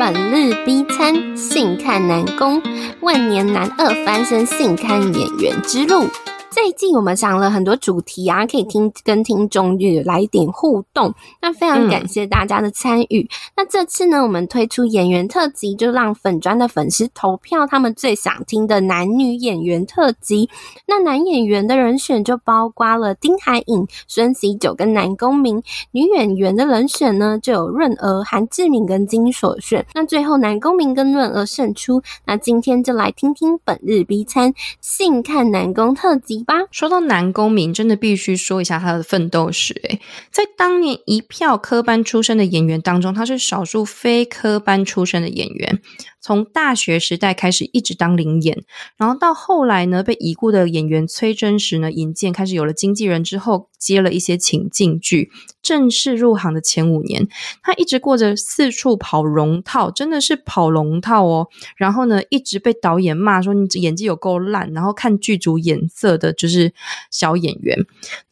本日 B 餐，信看南宫，万年男二翻身信看演员之路。最近我们想了很多主题啊，可以听跟听众来一点互动。那非常感谢大家的参与。那这次呢，我们推出演员特辑，就让粉专的粉丝投票他们最想听的男女演员特辑。那男演员的人选就包括了丁海寅、孙锡九跟南宫珉；女演员的人选呢，就有润娥、韩志敏跟金所炫。那最后南宫珉跟润娥胜出。那今天就来听听本日 B 餐，信看南宫特辑。说到男公民，真的必须说一下他的奋斗史。诶，在当年一票科班出身的演员当中，他是少数非科班出身的演员。从大学时代开始一直当零演，然后到后来呢，被已故的演员崔真实呢引荐，开始有了经纪人之后，接了一些情境剧。正式入行的前五年，他一直过着四处跑龙套，真的是跑龙套哦。然后呢，一直被导演骂说你演技有够烂，然后看剧组眼色的，就是小演员。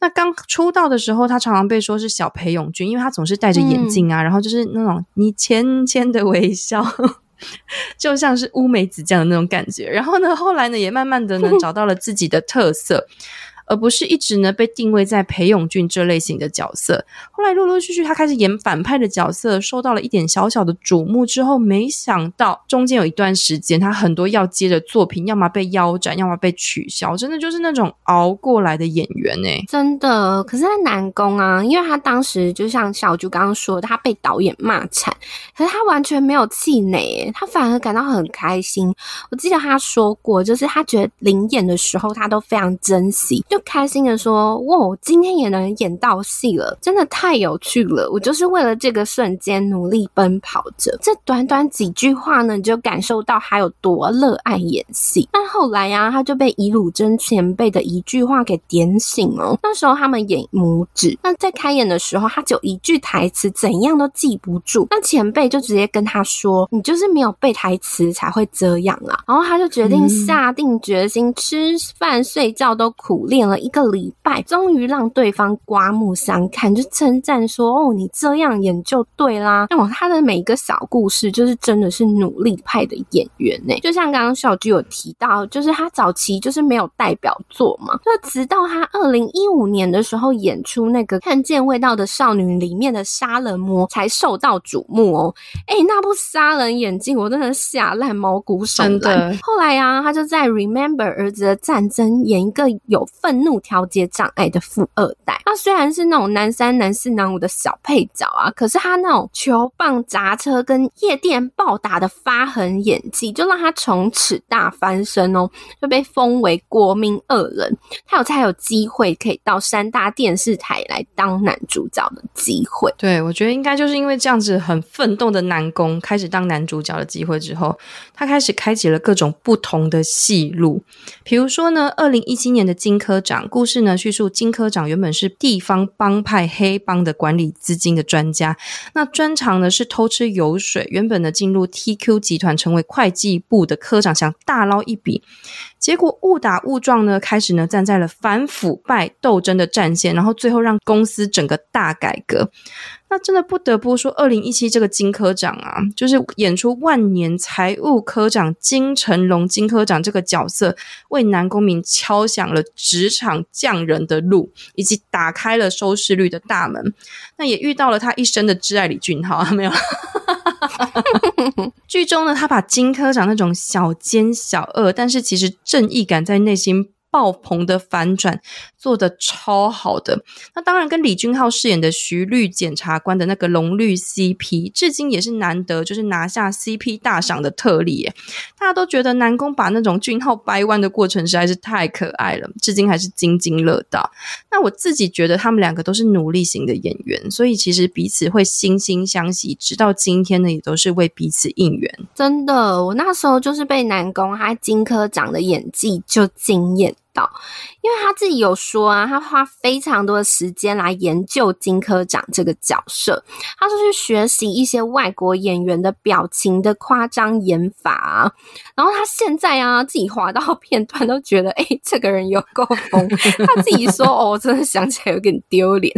那刚出道的时候，他常常被说是小裴勇俊，因为他总是戴着眼镜啊，嗯、然后就是那种你浅浅的微笑。就像是乌梅子酱的那种感觉，然后呢，后来呢，也慢慢的呢，找到了自己的特色。而不是一直呢被定位在裴勇俊这类型的角色。后来陆陆续续他开始演反派的角色，受到了一点小小的瞩目之后，没想到中间有一段时间，他很多要接的作品，要么被腰斩，要么被取消，真的就是那种熬过来的演员哎、欸，真的。可是他南宫啊，因为他当时就像小啾刚刚说的，他被导演骂惨，可是他完全没有气馁，他反而感到很开心。我记得他说过，就是他觉得临演的时候，他都非常珍惜，就。开心的说：“哇，我今天也能演到戏了，真的太有趣了！我就是为了这个瞬间努力奔跑着。这短短几句话呢，你就感受到他有多热爱演戏。但后来呀、他就被尹汝贞前辈的一句话给点醒了。那时候他们演母指，那在开演的时候，他就一句台词怎样都记不住。那前辈就直接跟他说：‘你就是没有背台词才会这样啦。’然后他就决定下定决心，吃饭睡觉都苦练。”了一个礼拜，终于让对方刮目相看，就称赞说：“哦，你这样演就对啦。”哦，他的每一个小故事，就是真的是努力派的演员呢。就像刚刚小菊有提到，就是他早期就是没有代表作嘛，就直到他二零一五年的时候演出那个《看见味道的少女》里面的杀人魔，才受到瞩目哦。哎，那部杀人眼镜，我真的吓烂毛骨悚然。后来啊，他就在《Remember 儿子的战争》演一个有愤怒调节障碍的富二代，他虽然是那种男三、男四、男五的小配角啊，可是他那种球棒砸车跟夜店暴打的发狠演技，就让他从此大翻身哦，就被封为国民二人。他有才有机会可以到三大电视台来当男主角的机会。对，我觉得应该就是因为这样子很奋斗的男工开始当男主角的机会之后，他开始开启了各种不同的戏路，比如说呢，二零一七年的金科长。故事呢，叙述金科长原本是地方帮派黑帮的管理资金的专家，那专长呢是偷吃油水。原本呢进入 TQ 集团成为会计部的科长，想大捞一笔。结果误打误撞呢，开始呢站在了反腐败斗争的战线，然后最后让公司整个大改革。那真的不得不说，二零一七这个金科长啊，就是演出万年财务科长金成龙金科长这个角色，为南宫珉敲响了职场匠人的路，以及打开了收视率的大门。那也遇到了他一生的挚爱李俊昊，没有？剧中呢，他把金科长那种小奸小恶，但是其实正义感在内心爆棚的反转做的超好的，那当然跟李俊昊饰演的徐律检察官的那个龙绿 CP，至今也是难得就是拿下 CP 大赏的特例耶。大家都觉得南宫把那种俊昊掰弯的过程实在是太可爱了，至今还是津津乐道。那我自己觉得他们两个都是努力型的演员，所以其实彼此会惺惺相惜，直到今天呢，也都是为彼此应援。真的，我那时候就是被南宫他金科长的演技就惊艳。因为他自己有说啊，他花非常多的时间来研究金科长这个角色，他就去学习一些外国演员的表情的夸张演法。然后他现在啊，自己滑到片段都觉得，哎、这个人有够疯。他自己说，哦，真的想起来有点丢脸，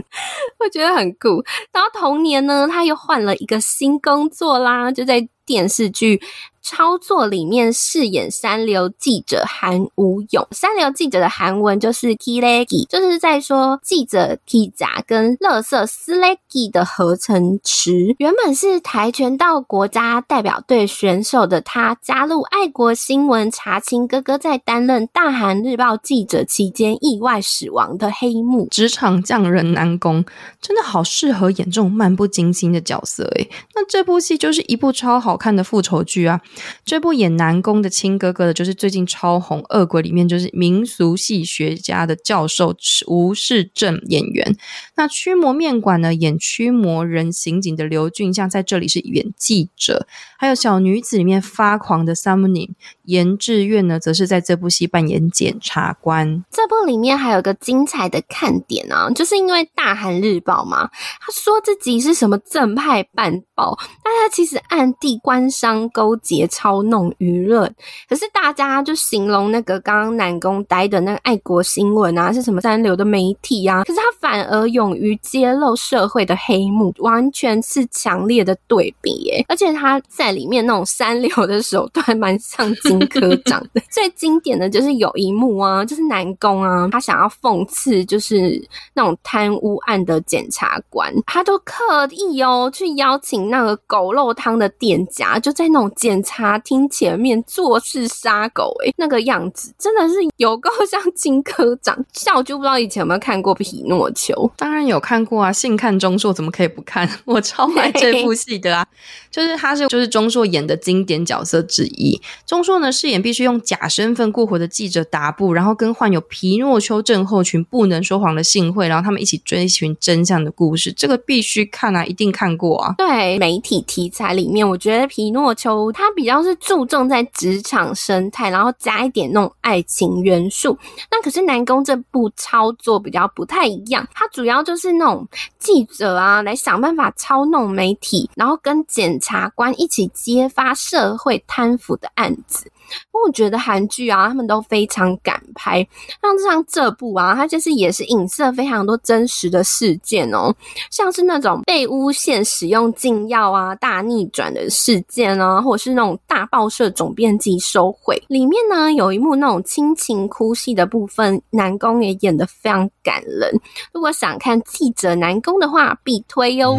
我觉得很酷。然后同年呢，他又换了一个新工作啦，就在电视剧。操作里面饰演三流记者韩武勇，三流记者的韩文就是 Kilegi，就是在说记者 Kiza 跟乐色 Slegi 的合成词。原本是跆拳道国家代表队选手的他，加入爱国新闻查清哥哥在担任大韩日报记者期间意外死亡的黑幕。职场匠人南宫真的好适合演这种漫不经心的角色诶，那这部戏就是一部超好看的复仇剧啊！这部演南宫的亲哥哥的，就是最近超红《恶鬼》里面就是民俗系学家的教授吴世正演员。那驱魔面馆呢，演驱魔人刑警的刘俊相在这里是演记者。还有小女子里面发狂的 Summoning Yeah. 严志愿呢，则是在这部戏扮演检察官。这部里面还有个精彩的看点啊，就是因为大韩日报嘛，他说自己是什么正派办报，但他其实暗地官商勾结，操弄舆论。可是大家就形容那个刚刚南宫待的那个爱国新闻啊，是什么三流的媒体啊？可是他反而勇于揭露社会的黑幕，完全是强烈的对比耶。而且他在。里面那种三流的手段蛮像金科长，最经典的就是有一幕啊，就是南宫啊，他想要讽刺就是那种贪污案的检察官，他都刻意哦去邀请那个狗肉汤的店家，就在那种检察厅前面做事杀狗，诶 那个样子真的是有够像金科长。小啾不知道以前有没有看过《匹诺丘》？当然有看过啊，性看中硕怎么可以不看？我超爱这部戏的啊，就是他是就是。钟硕演的经典角色之一，钟硕呢饰演必须用假身份过活的记者达布，然后跟患有皮诺丘症候群不能说谎的幸会，然后他们一起追寻真相的故事。这个必须看啊，一定看过啊。对，媒体题材里面，我觉得皮诺丘他比较是注重在职场生态，然后加一点那种爱情元素。那可是南宫这部操作比较不太一样，他主要就是那种记者啊，来想办法操弄媒体，然后跟检察官一起。揭发社会贪腐的案子，我觉得韩剧啊，他们都非常敢拍。像像这部啊，它就是也是影射非常多真实的事件哦，像是那种被诬陷使用禁药啊、大逆转的事件啊，或者是那种大报社总编辑收贿。里面呢，有一幕那种亲情哭戏的部分，南宫也演得非常感人。如果想看记者南宫的话，必推哟。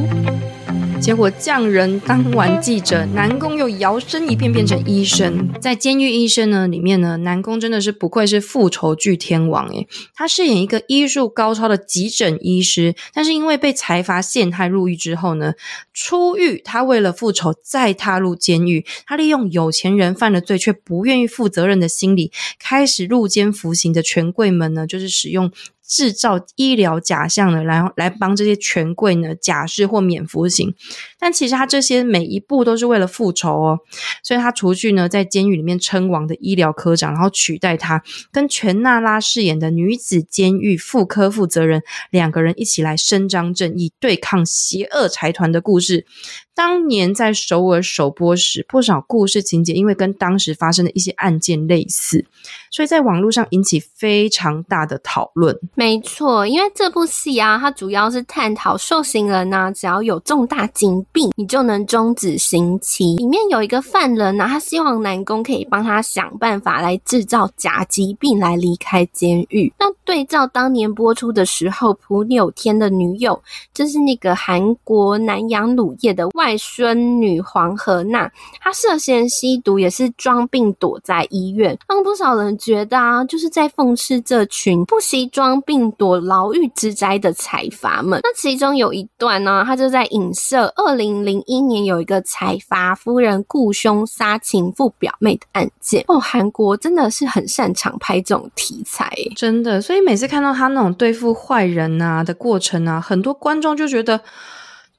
结果匠人当完记者，南宫又摇身一变变成医生。在《监狱医生》呢里面呢，南宫真的是不愧是复仇剧天王诶，他饰演一个医术高超的急诊医师，但是因为被财阀陷害入狱之后呢，出狱他为了复仇再踏入监狱，他利用有钱人犯了罪却不愿意负责任的心理，开始入监服刑的权贵们呢，就是使用。制造医疗假象的，然后来帮这些权贵呢假释或免服刑，但其实他这些每一步都是为了复仇哦。所以他除去呢在监狱里面称王的医疗科长，然后取代他，跟全娜拉饰演的女子监狱副科负责人两个人一起来伸张正义，对抗邪恶财团的故事。当年在首尔首播时，不少故事情节因为跟当时发生的一些案件类似，所以在网络上引起非常大的讨论。没错，因为这部戏啊，它主要是探讨受刑人呐、啊，只要有重大疾病，你就能终止刑期。里面有一个犯人呢、他希望南宫可以帮他想办法来制造假疾病来离开监狱。那对照当年播出的时候，朴柳天的女友就是那个韩国南洋乳业的外孙女黄荷娜，她涉嫌吸毒，也是装病躲在医院，让不少人觉得啊，就是在讽刺这群不惜装病躲牢狱之灾的财阀们。那其中有一段呢，他就在影射二零零一年有一个财阀夫人雇凶杀情妇表妹的案件。哦，韩国真的是很擅长拍这种题材，真的。所以每次看到他那种对付坏人啊的过程啊，很多观众就觉得。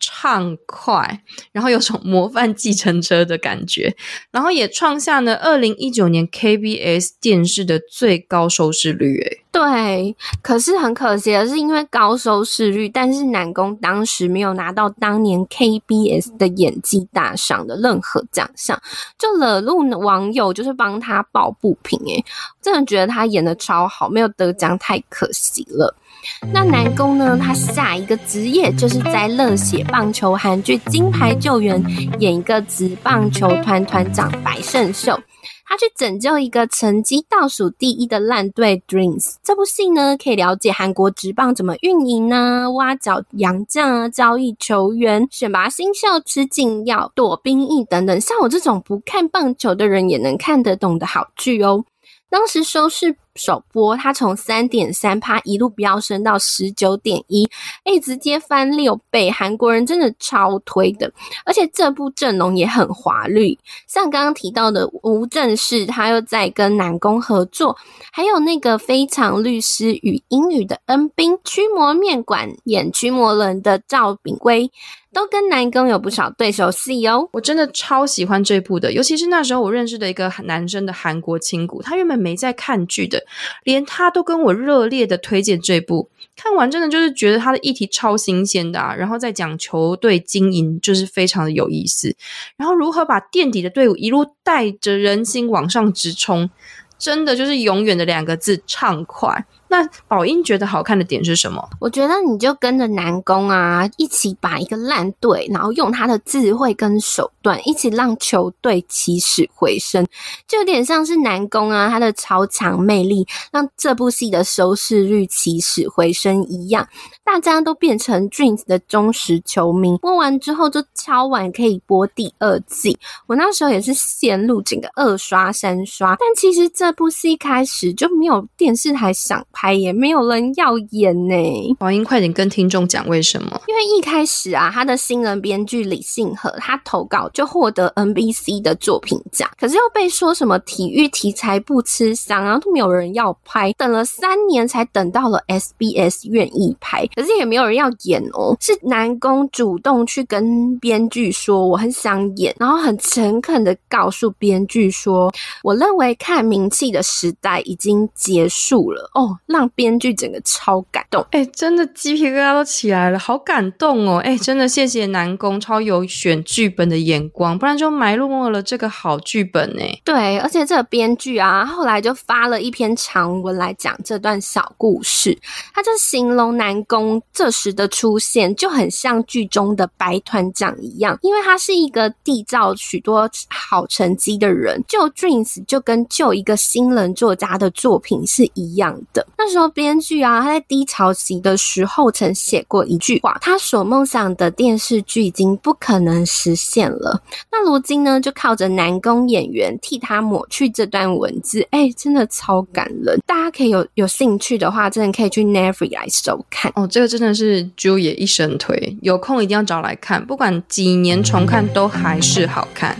畅快，然后有种模范继承车的感觉，然后也创下了二零一九年 KBS 电视的最高收视率。诶，对，可是很可惜的是，因为高收视率，但是南宫当时没有拿到当年 KBS 的演技大赏的任何奖项，就惹怒网友，就是帮他抱不平。诶，真的觉得他演的超好，没有得奖太可惜了。那南宫呢，他下一个职业就是在热血棒球韩剧《金牌救援》演一个职棒球团团长白胜秀。他去拯救一个成绩倒数第一的烂队 Dreams。这部戏呢，可以了解韩国职棒怎么运营呢？挖角洋将，交易球员，选拔新秀，吃禁药，躲兵役等等。像我这种不看棒球的人也能看得懂的好剧哦。当时收视首播，它从三点三趴一路飙升到十九点一，哎，直接翻六倍，韩国人真的超推的。而且这部阵容也很华丽，像刚刚提到的吴正式，他又在跟南宫合作，还有那个非常律师与英语的恩兵，驱魔面馆演驱魔人的赵炳圭。都跟南宫有不少对手戏哦，我真的超喜欢这部的，尤其是那时候我认识的一个男生的韩国亲骨，他原本没在看剧的，连他都跟我热烈的推荐这部，看完真的就是觉得他的议题超新鲜的啊，然后再讲球队经营就是非常的有意思，然后如何把垫底的队伍一路带着人心往上直冲，真的就是永远的两个字，畅快。那宝英觉得好看的点是什么？我觉得你就跟着南宫啊，一起把一个烂队，然后用他的智慧跟手段，一起让球队起死回生，就有点像是南宫啊，他的超强魅力让这部戏的收视率起死回生一样，大家都变成 Dreams 的忠实球迷。播完之后就敲碗可以播第二季，我那时候也是陷入整个二刷三刷。但其实这部戏开始就没有电视台想拍。还也没有人要演呢。宝英，快点跟听众讲为什么？因为一开始啊，他的新人编剧李信和他投稿就获得 NBC 的作品奖，可是又被说什么体育题材不吃香，然后都没有人要拍。等了三年才等到了 SBS 愿意拍，可是也没有人要演哦。是南宫主动去跟编剧说我很想演，然后很诚恳的告诉编剧说，我认为看名气的时代已经结束了哦。让编剧整个超感动，哎、欸，真的鸡皮疙瘩都起来了，好感动哦，哎、欸，真的谢谢南宫，超有选剧本的眼光，不然就埋没了这个好剧本呢。对，而且这个编剧啊，后来就发了一篇长文来讲这段小故事，他就形容南宫这时的出现就很像剧中的白团长一样，因为他是一个缔造许多好成绩的人，救 Dreams 就跟救一个新人作家的作品是一样的。那时候编剧啊，他在低潮期的时候曾写过一句话：他所梦想的电视剧已经不可能实现了。那如今呢，就靠着男工演员替他抹去这段文字，哎、欸，真的超感人。大家可以有有兴趣的话，真的可以去 Netflix 来收看哦。这个真的是 Julia 一生推，有空一定要找来看，不管几年重看都还是好看。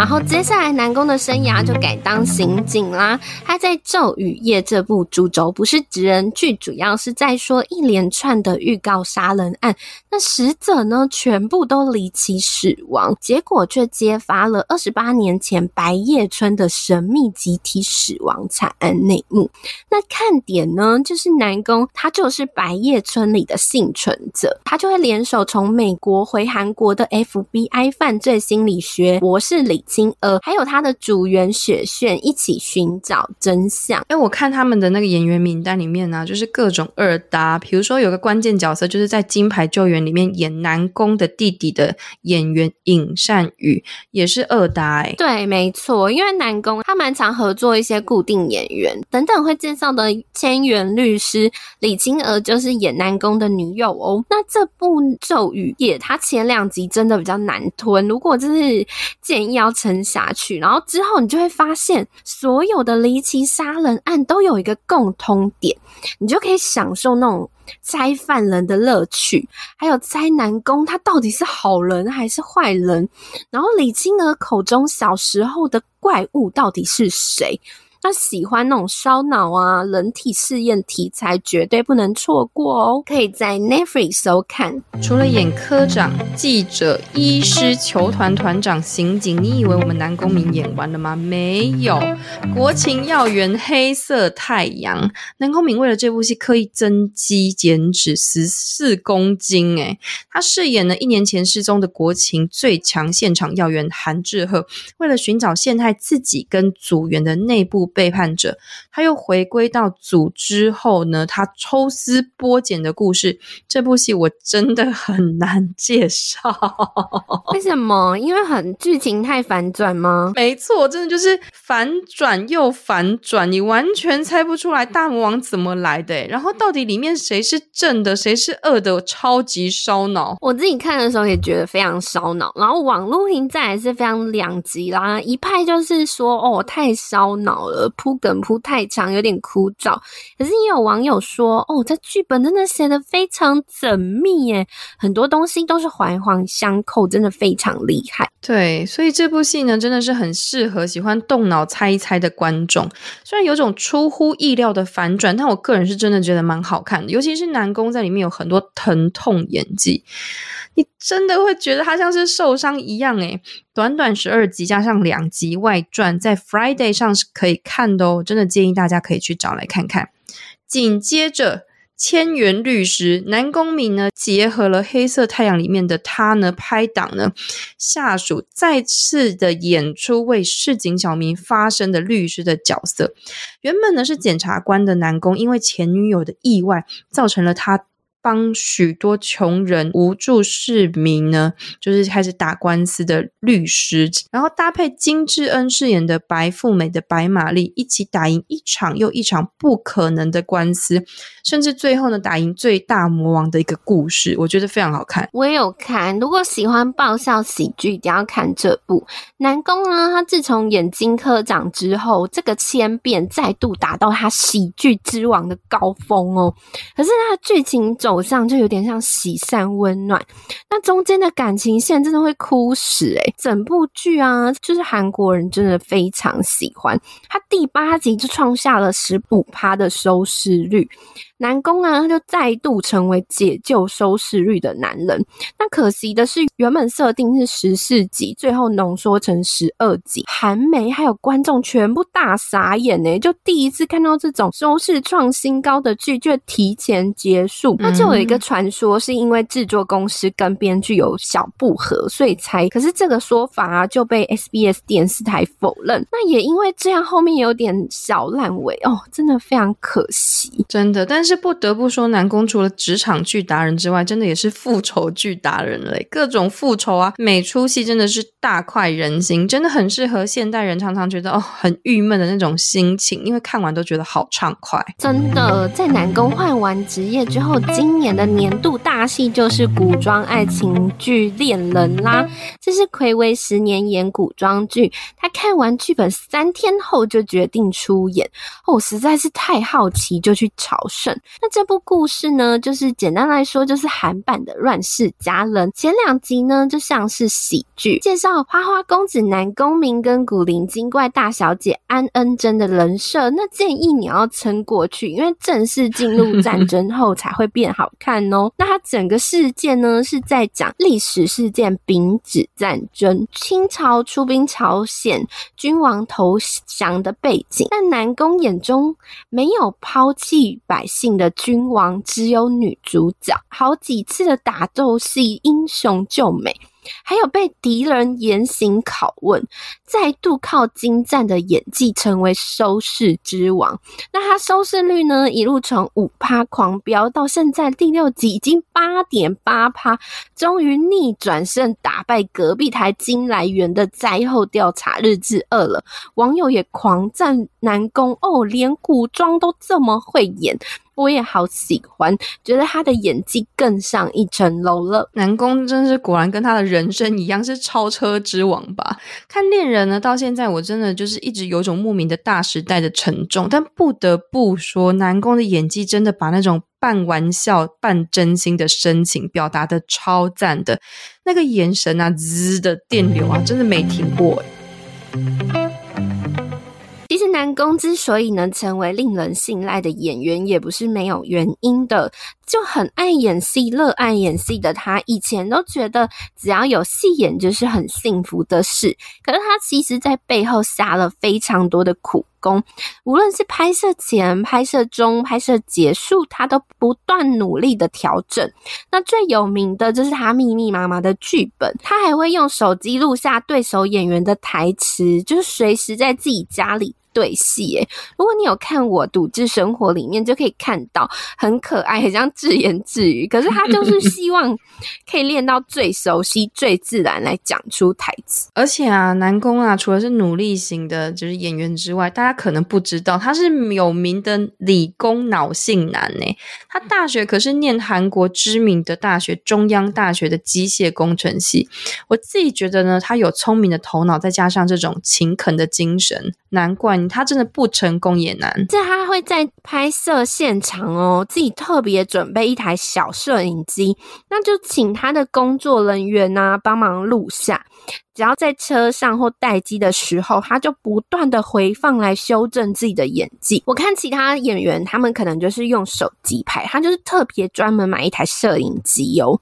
然后接下来南宫的生涯就改当刑警啦。他在《咒与夜》这部主轴不是职人剧，主要是在说一连串的预告杀人案，那死者呢全部都离奇死亡，结果却揭发了二十八年前白叶村的神秘集体死亡惨案内幕。那看点呢，就是南宫他就是白叶村里的幸存者，他就会联手从美国回韩国的 FBI 犯罪心理学博士李。金娥还有他的组员雪炫一起寻找真相。哎，我看他们的那个演员名单里面呢、啊，就是各种二搭。比如说有个关键角色，就是在《金牌救援》里面演南宫的弟弟的演员尹善宇，也是二搭。哎，对，没错，因为南宫他蛮常合作一些固定演员。等等会介绍的千元律师李青娥就是演南宫的女友哦。那这部《咒语也》他前两集真的比较难吞，如果就是建议要。撑下去，然后之后你就会发现，所有的离奇杀人案都有一个共通点，你就可以享受那种灾犯人的乐趣，还有灾难宫他到底是好人还是坏人，然后李青娥口中小时候的怪物到底是谁。那喜欢那种烧脑啊、人体试验题材，绝对不能错过哦！可以在 Netflix 收看。除了演科长、记者、医师、球团团长、刑警，你以为我们南宫珉演完了吗？没有，国情要员黑色太阳。南宫珉为了这部戏刻意增肌减脂十四公斤，诶，他饰演了一年前失踪的国情最强现场要员韩志赫，为了寻找陷害自己跟组员的内部。背叛者，他又回归到组之后呢，他抽丝剥茧的故事。这部戏我真的很难介绍，为什么？因为很剧情太反转吗？没错，真的就是反转又反转，你完全猜不出来大魔王怎么来的。然后到底里面谁是正的，谁是恶的，超级烧脑。我自己看的时候也觉得非常烧脑。然后网络评价也是非常两极啦，一派就是说哦太烧脑了，铺梗铺太太长，有点枯燥。可是也有网友说哦，这剧本真的写得非常缜密耶，很多东西都是环环相扣，真的非常厉害。对，所以这部戏呢，真的是很适合喜欢动脑猜一猜的观众。虽然有种出乎意料的反转，但我个人是真的觉得蛮好看的。尤其是南宫在里面有很多疼痛演技，你真的会觉得他像是受伤一样。诶，短短十二集加上两集外传，在 Friday 上是可以看的哦。真的建议大家可以去找来看看。紧接着。千元律师南宫明呢，结合了《黑色太阳》里面的他呢，拍档呢，下属再次的演出为市井小民发声的律师的角色。原本呢是检察官的南宫，因为前女友的意外，造成了他。帮许多穷人、无助市民呢，就是开始打官司的律师，然后搭配金智恩饰演的白富美的白玛丽，一起打赢一场又一场不可能的官司，甚至最后呢，打赢最大魔王的一个故事，我觉得非常好看。我也有看，如果喜欢爆笑喜剧，一定要看这部。南宫呢，他自从演金科长之后，这个千变再度达到他喜剧之王的高峰哦。可是他的剧情中。偶像就有点像喜善温暖，那中间的感情线真的会哭死诶、整部剧啊，就是韩国人真的非常喜欢，他第八集就创下了十五趴的收视率。南宫啊，他就再度成为解救收视率的男人。那可惜的是，原本设定是十四集，最后浓缩成十二集。韩媒还有观众全部大傻眼呢，就第一次看到这种收视创新高的剧，就提前结束。那就有一个传说，是因为制作公司跟编剧有小不合，所以才。可是这个说法啊，就被 SBS 电视台否认。那也因为这样，后面有点小烂尾哦，真的非常可惜，真的。但是。是不得不说，南宫除了职场剧达人之外，真的也是复仇剧达人嘞！各种复仇啊，每出戏真的是大快人心，真的很适合现代人常常觉得哦很郁闷的那种心情，因为看完都觉得好畅快。真的，在南宫换完职业之后，今今年的年度大戏就是古装爱情剧《恋人》啦。这是睽违十年演古装剧，他看完剧本三天后就决定出演，哦，实在是太好奇，就去朝圣。那这部故事呢，就是简单来说，就是韩版的《乱世佳人》。前两集呢，就像是喜剧，介绍花花公子南宫珉跟古灵精怪大小姐安恩珍的人设。那建议你要撑过去，因为正式进入战争后才会变好看哦。那它整个事件呢，是在讲历史事件丙子战争，清朝出兵朝鲜，君王投降的背景。但南宫眼中没有抛弃百姓的君王只有女主角，好几次的打斗戏英雄救美，还有被敌人严刑拷问，再度靠精湛的演技成为收视之王。那他收视率呢，一路从五趴狂飙到现在第六集已经八点八趴，终于逆转胜打败隔壁台金来源的灾后调查日志二了。网友也狂赞南宫哦，连古装都这么会演。我也好喜欢，觉得他的演技更上一层楼了。南宫真是果然跟他的人生一样，是超车之王吧？看恋人呢，到现在我真的就是一直有种莫名的大时代的沉重。但不得不说，南宫的演技真的把那种半玩笑、半真心的深情表达的超赞的，那个眼神啊，滋的电流啊，真的没停过。南宫之所以能成为令人信赖的演员，也不是没有原因的。就很爱演戏、热爱演戏的他，以前都觉得只要有戏演就是很幸福的事。可是他其实在背后下了非常多的苦功，无论是拍摄前、拍摄中、拍摄结束，他都不断努力的调整。那最有名的就是他密密麻麻的剧本，他还会用手机录下对手演员的台词，就是随时在自己家里对戏，诶，如果你有看我赌智生活里面，就可以看到很可爱，很像自言自语。可是他就 是希望可以练到最熟悉、最自然来讲出台词。而且啊，南宫啊，除了是努力型的，就是演员之外，大家可能不知道他是有名的理工脑性男呢。他大学可是念韩国知名的大学中央大学的机械工程系。我自己觉得呢，他有聪明的头脑，再加上这种勤恳的精神，难怪他真的不成功也难。这他会在拍摄现场哦，自己特别准备一台小摄影机，那就请他的工作人员啊帮忙录下。只要在车上或待机的时候，他就不断的回放来修正自己的演技。我看其他演员，他们可能就是用手机拍，他就是特别专门买一台摄影机哦。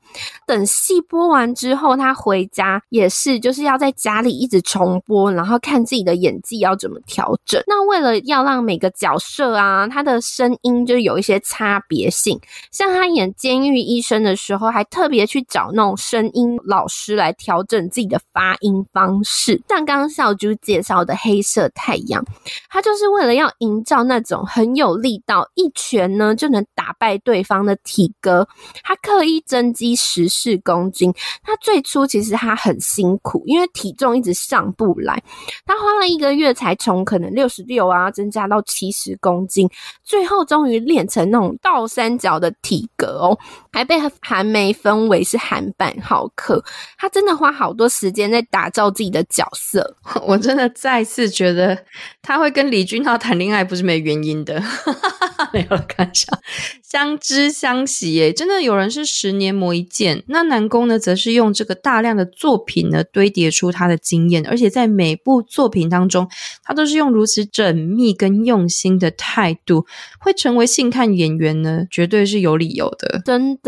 等戏播完之后，他回家也是就是要在家里一直重播，然后看自己的演技要怎么调整。那为了要让每个角色啊，他的声音就有一些差别性，像他演监狱医生的时候，还特别去找那种声音老师来调整自己的发音。方式，像刚刚小猪介绍的黑色太阳，它就是为了要营造那种很有力道，一拳呢就能打败对方的体格。他刻意增肌十四公斤，他最初其实他很辛苦，因为体重一直上不来，他花了一个月才从可能六十六啊增加到七十公斤，最后终于练成那种倒三角的体格哦，还被韩媒分为是韩版浩克。他真的花好多时间在打。造自己的角色，我真的再次觉得他会跟李俊浩谈恋爱不是没原因的，没有开玩笑，相知相惜耶，真的有人是十年磨一剑，那南宫呢，则是用这个大量的作品呢堆叠出他的经验，而且在每部作品当中，他都是用如此缜密跟用心的态度，会成为性看演员呢，绝对是有理由的，真的，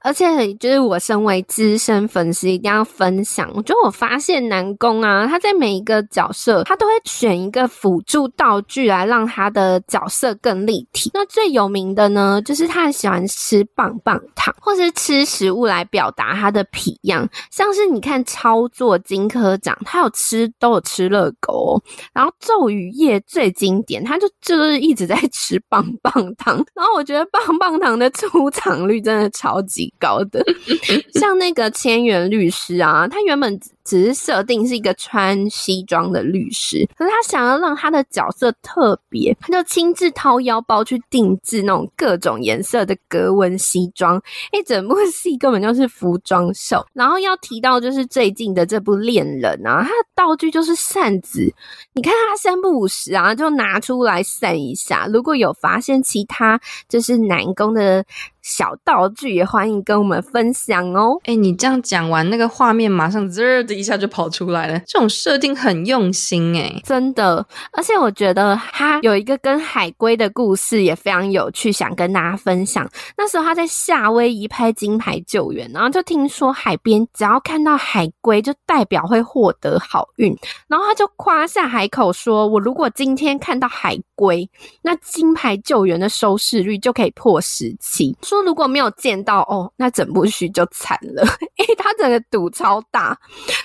而且就是我身为资深粉丝，一定要分享，我觉得我发。现南宫啊，他在每一个角色，他都会选一个辅助道具来让他的角色更立体。那最有名的呢，就是他很喜欢吃棒棒糖，或是吃食物来表达他的痞样。像是你看操作金科长，他有吃都有吃热狗，哦然后咒语夜最经典，他就就是一直在吃棒棒糖。然后我觉得棒棒糖的出场率真超级高的，像那个千元律师啊，他原本。只是设定是一个穿西装的律师，可是他想要让他的角色特别，他就亲自掏腰包去定制那种各种颜色的格纹西装。一整部 戏根本就是服装秀。然后要提到就是最近的这部《恋人》啊，他的道具就是扇子，你看他三不五时啊就拿出来扇一下。如果有发现其他就是南宫的。小道具也欢迎跟我们分享哦！哎，你这样讲完，那个画面马上滋的一下就跑出来了。这种设定很用心哎，真的。而且我觉得他有一个跟海龟的故事也非常有趣，想跟大家分享。那时候他在夏威夷拍《金牌救援》，然后就听说海边只要看到海龟，就代表会获得好运。然后他就夸下海口说：“我如果今天看到海龟，那《金牌救援》的收视率就可以破十七。”说如果没有见到哦，那整部剧就惨了。诶，他整个赌超大，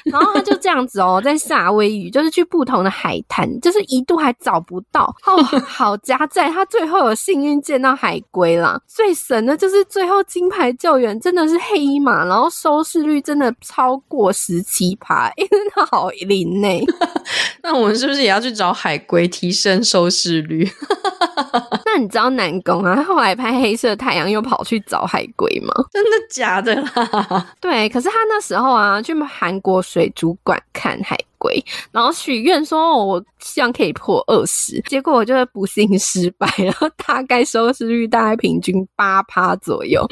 然后他就这样子哦，在夏威夷就是去不同的海滩，就是一度还找不到哦。好家在他最后有幸运见到海龟啦。最神的就是最后金牌救援真的是黑马，然后收视率真的超过十七趴，真的好灵呢。那我们是不是也要去找海龟提升收视率？那你知道南宫啊，他后来拍《黑色太阳》又跑去找海龟吗？真的假的啦？对，可是他那时候啊，去韩国水族馆看海龟，然后许愿说：“哦，我希望可以破二十。”结果我就是不幸失败，然后大概收视率大概平均八趴左右。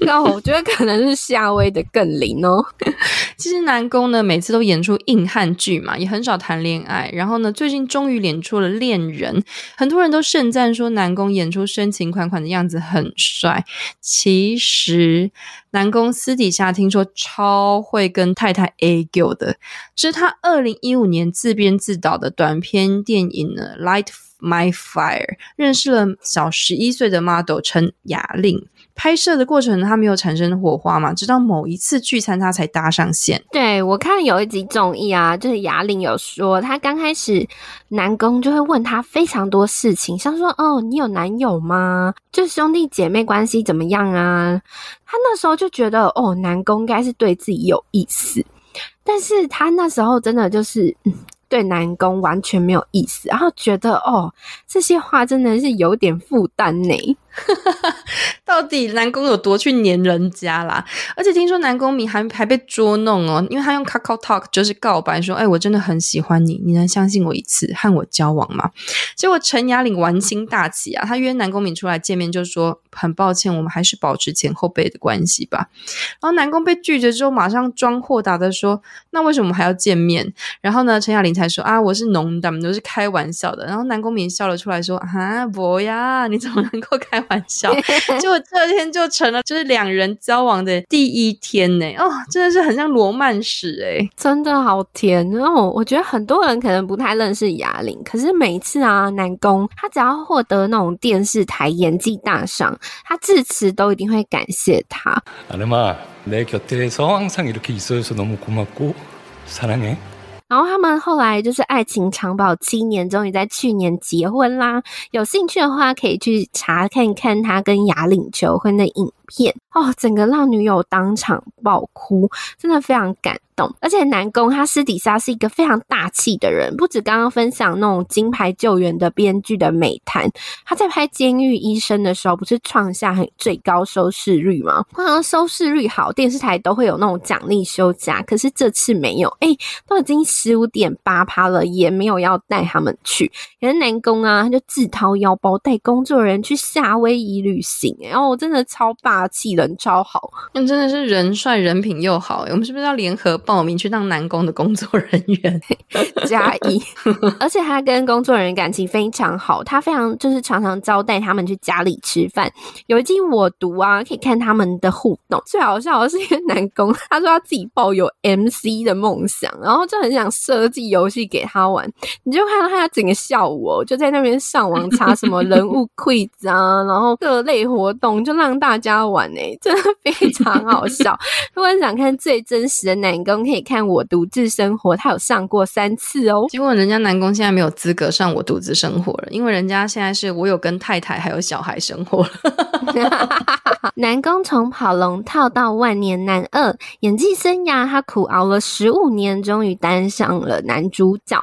那我觉得可能是夏威的更灵哦。其实南宫呢，每次都演出硬汉剧嘛，也很少谈恋爱。然后呢，最近终于演出了《恋人》，很多人都盛赞说南公演出深情款款的样子很帅。其实南宫私底下听说超会跟太太 A 狗的，是他二零一五年自编自导的短片电影呢，《Light My Fire》，认识了小十一岁的 model 陈雅玲。拍摄的过程，他没有产生火花嘛？直到某一次聚餐，他才搭上线。对，我看有一集综艺啊，就是雅玲有说，他刚开始南宫就会问他非常多事情，像说哦，你有男友吗？就兄弟姐妹关系怎么样啊？他那时候就觉得哦，南宫应该是对自己有意思，但是他那时候真的就是。嗯对南宫完全没有意思，然后觉得哦，这些话真的是有点负担呢。到底南宫有多去黏人家啦？而且听说南宫珉还还被捉弄哦，因为他用 Kakao Talk 就是告白说：“哎，我真的很喜欢你，你能相信我一次，和我交往吗？”结果陈雅玲玩心大起啊，他约南宫珉出来见面，就说：“很抱歉，我们还是保持前后辈的关系吧。”然后南宫被拒绝之后，马上装豁达的说：“那为什么还要见面？”然后呢，陈雅玲才说：“啊，我是农的，都是开玩笑的。”然后南宫珉笑了出来说：“啊，不呀，你怎么能够开玩笑？”结果这天就成了，就是两人交往的第一天呢。哦，真的是很像罗曼史哎，真的好甜哦！我觉得很多人可能不太认识哑铃，可是每一次啊，南宫他只要获得那种电视台演技大赏，他致辞都一定会感谢他。然后他们后来就是爱情长跑七年，终于在去年结婚啦。有兴趣的话，可以去查看看他跟雅玲求婚的影片哦，整个让女友当场爆哭，真的非常感动。而且南宫他私底下是一个非常大气的人，不止刚刚分享那种金牌救援的编剧的美谈，他在拍《监狱医生》的时候，不是创下很最高收视率吗？通常收视率好，电视台都会有那种奖励休假，可是这次没有，哎，都已经十五点八趴了，也没有要带他们去。可是南宫啊，他就自掏腰包带工作人员去夏威夷旅行，然后我真的超棒。气人超好，那真的是人帅人品又好。我们是不是要联合报名去当南宫的工作人员？加一，而且他跟工作人员感情非常好，他非常就是常常招待他们去家里吃饭。有一集我读啊，可以看他们的互动。最好笑的是，南宫他说他自己抱有 MC 的梦想，然后就很想设计游戏给他玩。你就看到他整个下午哦，就在那边上网查什么人物 quiz 啊，然后各类活动，就让大家。玩呢，真的非常好笑。如果想看最真实的南宫，可以看我独自生活，他有上过三次哦。结果人家南宫现在没有资格上我独自生活了，因为人家现在是我有跟太太还有小孩生活了。南宫从跑龙套到万年男二，演技生涯他苦熬了十五年，终于担上了男主角。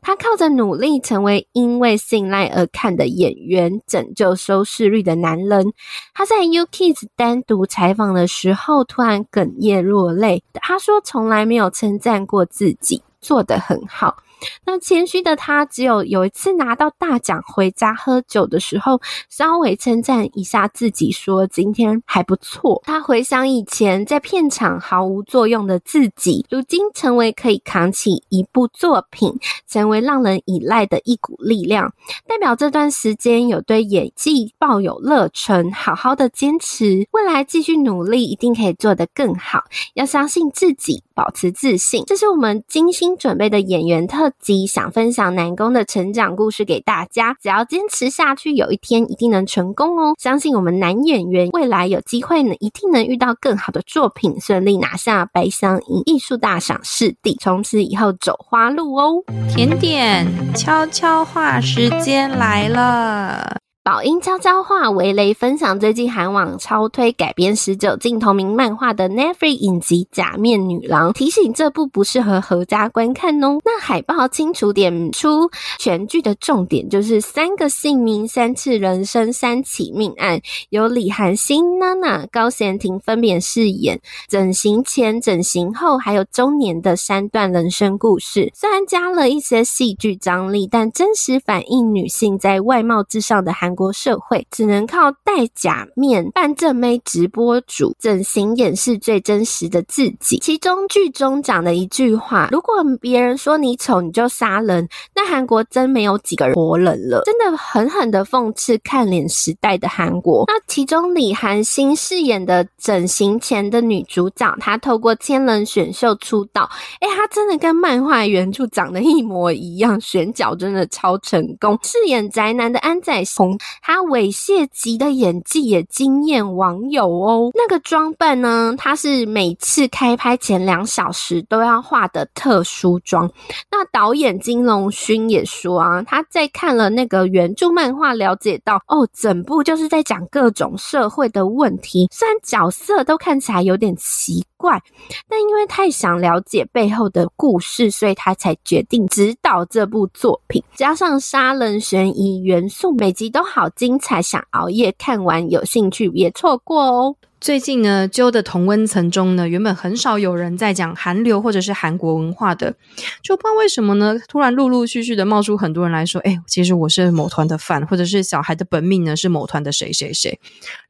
他靠着努力成为因为信赖而看的演员，拯救收视率的男人。他在 U Kids 单独采访的时候，突然哽咽落泪。他说：“从来没有称赞过自己，做得很好。”那谦虚的他，只有有一次拿到大奖回家喝酒的时候，稍微称赞一下自己，说今天还不错。他回想以前在片场毫无作用的自己，如今成为可以扛起一部作品，成为让人依赖的一股力量，代表这段时间有对演技抱有热忱，好好的坚持，未来继续努力，一定可以做得更好。要相信自己，保持自信。这是我们精心准备的演员特。即想分享南宫的成长故事给大家，只要坚持下去，有一天一定能成功哦！相信我们男演员未来有机会呢，一定能遇到更好的作品，顺利拿下白箱银艺术大赏视帝，从此以后走花路哦！甜点悄悄话时间来了。宝音悄悄话，维雷分享最近韩网超推改编十九禁同名漫画的 Netflix 影集《假面女郎》，提醒这部不适合合家观看哦。那海报清楚点出全剧的重点，就是三个姓名、三次人生、三起命案，由李韩星、娜娜、高贤廷分别饰演整形前、整形后，还有中年的三段人生故事。虽然加了一些戏剧张力，但真实反映女性在外貌之上的韩。国社会只能靠戴假面、扮正妹直播主、整形掩饰最真实的自己。其中剧中讲的一句话：“如果别人说你丑，你就杀人。”那韩国真没有几个人活人了，真的狠狠的讽刺看脸时代的韩国。那其中李韩星饰演的整形前的女主角，她透过千人选秀出道，哎，她真的跟漫画原著长得一模一样，选角真的超成功。饰演宅男的安宰弘，他猥亵级的演技也惊艳网友哦。那个装扮呢，他是每次开拍前两小时都要化的特殊妆。那导演金龙勋也说啊，他在看了那个原著漫画，了解到哦，整部就是在讲各种社会的问题。虽然角色都看起来有点奇怪，但因为太想了解背后的故事，所以他才决定执导这部作品。加上杀人悬疑元素，每集都好精彩，想熬夜看完，有兴趣别错过哦。最近呢，揪的同温层中呢，原本很少有人在讲韩流或者是韩国文化的，就不知道为什么呢，突然陆陆续续的冒出很多人来说，哎，其实我是某团的 fan，或者是小孩的本命呢是某团的谁谁谁。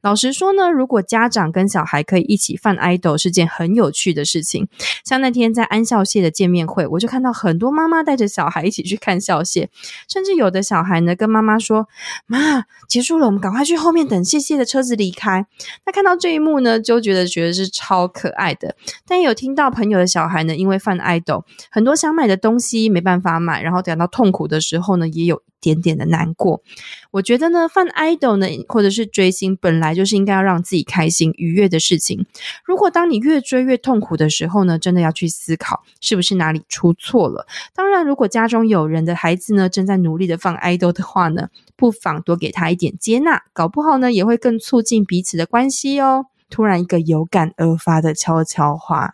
老实说呢，如果家长跟小孩可以一起犯 idol 是件很有趣的事情。像那天在安孝燮的见面会，我就看到很多妈妈带着小孩一起去看孝燮，甚至有的小孩呢跟妈妈说：“妈，结束了，我们赶快去后面等谢谢的车子离开。”那看到这 幕呢，就觉得觉得是超可爱的。但有听到朋友的小孩呢，因为犯爱豆很多想买的东西没办法买，然后等到痛苦的时候呢，也有。点点的难过，我觉得呢放 idol 呢，或者是追星，本来就是应该要让自己开心愉悦的事情。如果当你越追越痛苦的时候呢，真的要去思考是不是哪里出错了。当然，如果家中有人的孩子呢，正在努力的放 idol 的话呢，不妨多给他一点接纳，搞不好呢，也会更促进彼此的关系哦。突然一个有感而发的悄悄话。